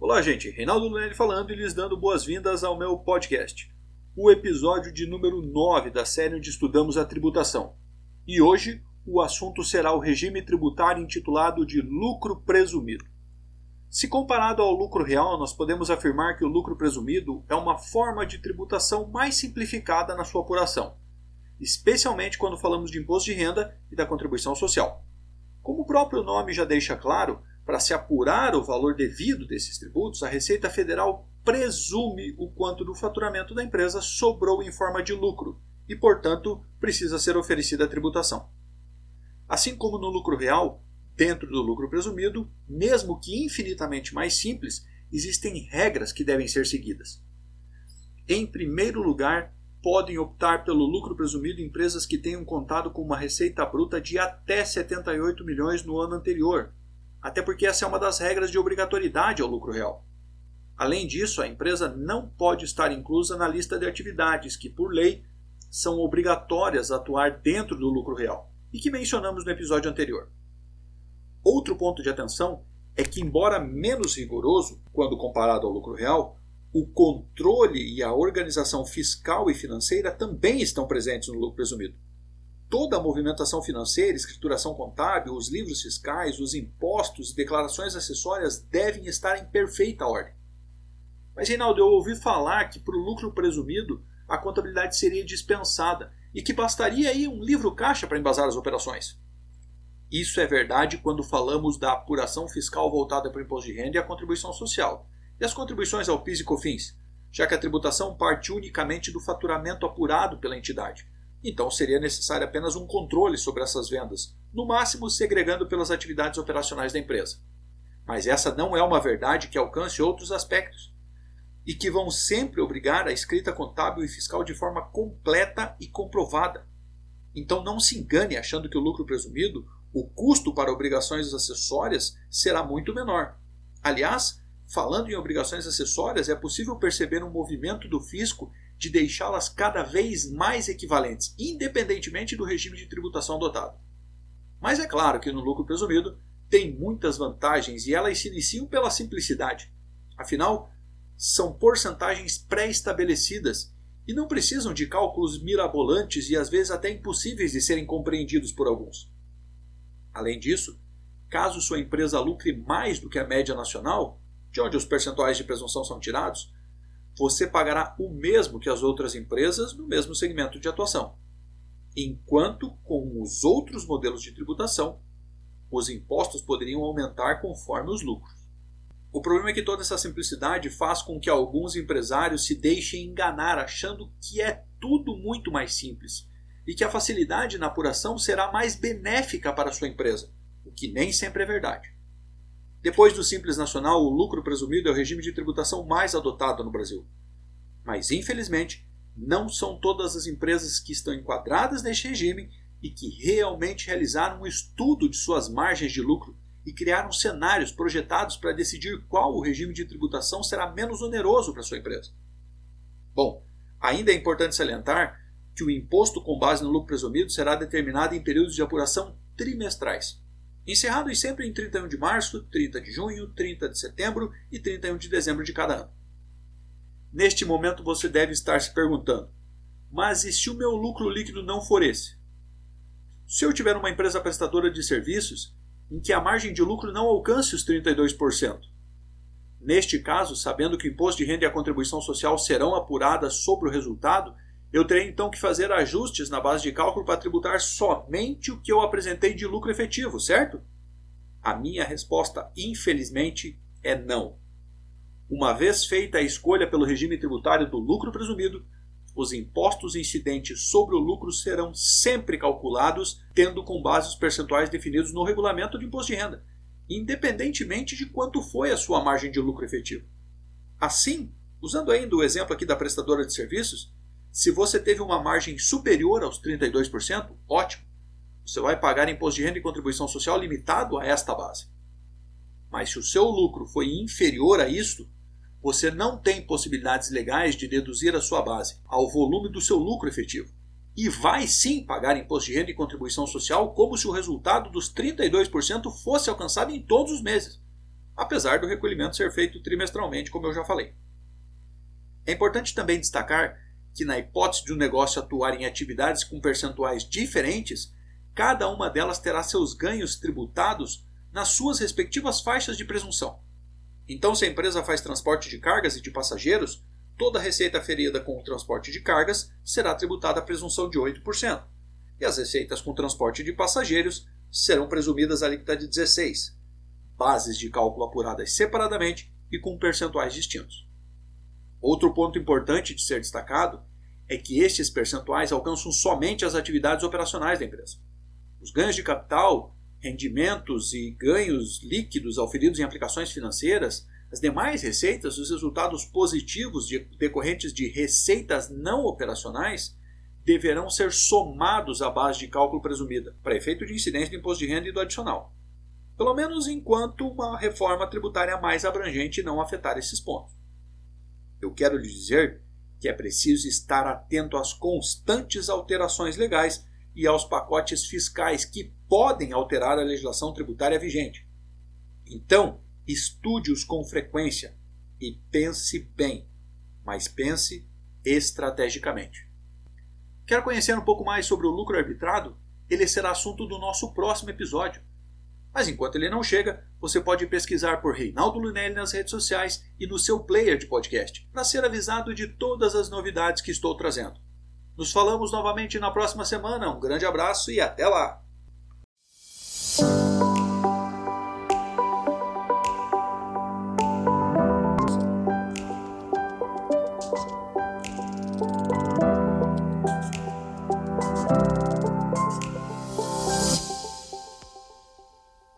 Olá, gente. Reinaldo Lunelli falando e lhes dando boas-vindas ao meu podcast. O episódio de número 9 da série onde estudamos a tributação. E hoje o assunto será o regime tributário intitulado de lucro presumido. Se comparado ao lucro real, nós podemos afirmar que o lucro presumido é uma forma de tributação mais simplificada na sua apuração, especialmente quando falamos de imposto de renda e da contribuição social. Como o próprio nome já deixa claro, para se apurar o valor devido desses tributos, a Receita Federal presume o quanto do faturamento da empresa sobrou em forma de lucro e, portanto, precisa ser oferecida a tributação. Assim como no lucro real, dentro do lucro presumido, mesmo que infinitamente mais simples, existem regras que devem ser seguidas. Em primeiro lugar, podem optar pelo lucro presumido empresas que tenham contado com uma receita bruta de até 78 milhões no ano anterior, até porque essa é uma das regras de obrigatoriedade ao lucro real. Além disso, a empresa não pode estar inclusa na lista de atividades que, por lei, são obrigatórias a atuar dentro do lucro real e que mencionamos no episódio anterior. Outro ponto de atenção é que, embora menos rigoroso quando comparado ao lucro real, o controle e a organização fiscal e financeira também estão presentes no lucro presumido toda a movimentação financeira, escrituração contábil, os livros fiscais, os impostos e declarações acessórias devem estar em perfeita ordem. Mas, Reinaldo, eu ouvi falar que para o lucro presumido a contabilidade seria dispensada e que bastaria aí um livro caixa para embasar as operações. Isso é verdade quando falamos da apuração fiscal voltada para o imposto de renda e a contribuição social, e as contribuições ao PIS e COFINS, já que a tributação parte unicamente do faturamento apurado pela entidade então seria necessário apenas um controle sobre essas vendas, no máximo segregando pelas atividades operacionais da empresa. Mas essa não é uma verdade que alcance outros aspectos e que vão sempre obrigar a escrita contábil e fiscal de forma completa e comprovada. Então não se engane achando que o lucro presumido, o custo para obrigações acessórias será muito menor. Aliás, falando em obrigações acessórias, é possível perceber um movimento do fisco de deixá-las cada vez mais equivalentes, independentemente do regime de tributação adotado. Mas é claro que no lucro presumido tem muitas vantagens e elas se iniciam pela simplicidade. Afinal, são porcentagens pré-estabelecidas e não precisam de cálculos mirabolantes e às vezes até impossíveis de serem compreendidos por alguns. Além disso, caso sua empresa lucre mais do que a média nacional, de onde os percentuais de presunção são tirados, você pagará o mesmo que as outras empresas no mesmo segmento de atuação. Enquanto com os outros modelos de tributação, os impostos poderiam aumentar conforme os lucros. O problema é que toda essa simplicidade faz com que alguns empresários se deixem enganar achando que é tudo muito mais simples e que a facilidade na apuração será mais benéfica para sua empresa, o que nem sempre é verdade. Depois do Simples Nacional, o lucro presumido é o regime de tributação mais adotado no Brasil. Mas, infelizmente, não são todas as empresas que estão enquadradas neste regime e que realmente realizaram um estudo de suas margens de lucro e criaram cenários projetados para decidir qual o regime de tributação será menos oneroso para sua empresa. Bom, ainda é importante salientar que o imposto com base no lucro presumido será determinado em períodos de apuração trimestrais encerrados sempre em 31 de março, 30 de junho, 30 de setembro e 31 de dezembro de cada ano. Neste momento você deve estar se perguntando: mas e se o meu lucro líquido não for esse? Se eu tiver uma empresa prestadora de serviços em que a margem de lucro não alcance os 32%, neste caso, sabendo que o imposto de renda e a contribuição social serão apuradas sobre o resultado, eu terei então que fazer ajustes na base de cálculo para tributar somente o que eu apresentei de lucro efetivo, certo? A minha resposta, infelizmente, é não. Uma vez feita a escolha pelo regime tributário do lucro presumido, os impostos incidentes sobre o lucro serão sempre calculados tendo com base os percentuais definidos no regulamento de imposto de renda, independentemente de quanto foi a sua margem de lucro efetivo. Assim, usando ainda o exemplo aqui da prestadora de serviços, se você teve uma margem superior aos 32%, ótimo. Você vai pagar imposto de renda e contribuição social limitado a esta base. Mas se o seu lucro foi inferior a isto, você não tem possibilidades legais de deduzir a sua base ao volume do seu lucro efetivo. E vai sim pagar imposto de renda e contribuição social como se o resultado dos 32% fosse alcançado em todos os meses, apesar do recolhimento ser feito trimestralmente, como eu já falei. É importante também destacar que, na hipótese de um negócio atuar em atividades com percentuais diferentes, cada uma delas terá seus ganhos tributados nas suas respectivas faixas de presunção. Então, se a empresa faz transporte de cargas e de passageiros, toda receita ferida com o transporte de cargas será tributada a presunção de 8%, e as receitas com transporte de passageiros serão presumidas a alíquota de 16%, bases de cálculo apuradas separadamente e com percentuais distintos. Outro ponto importante de ser destacado é que estes percentuais alcançam somente as atividades operacionais da empresa. Os ganhos de capital, rendimentos e ganhos líquidos auferidos em aplicações financeiras, as demais receitas, os resultados positivos de, decorrentes de receitas não operacionais, deverão ser somados à base de cálculo presumida, para efeito de incidência do imposto de renda e do adicional. Pelo menos enquanto uma reforma tributária mais abrangente não afetar esses pontos. Eu quero lhe dizer que é preciso estar atento às constantes alterações legais e aos pacotes fiscais que podem alterar a legislação tributária vigente. Então, estude-os com frequência e pense bem, mas pense estrategicamente. Quer conhecer um pouco mais sobre o lucro arbitrado? Ele será assunto do nosso próximo episódio. Mas enquanto ele não chega, você pode pesquisar por Reinaldo Lunelli nas redes sociais e no seu player de podcast, para ser avisado de todas as novidades que estou trazendo. Nos falamos novamente na próxima semana. Um grande abraço e até lá!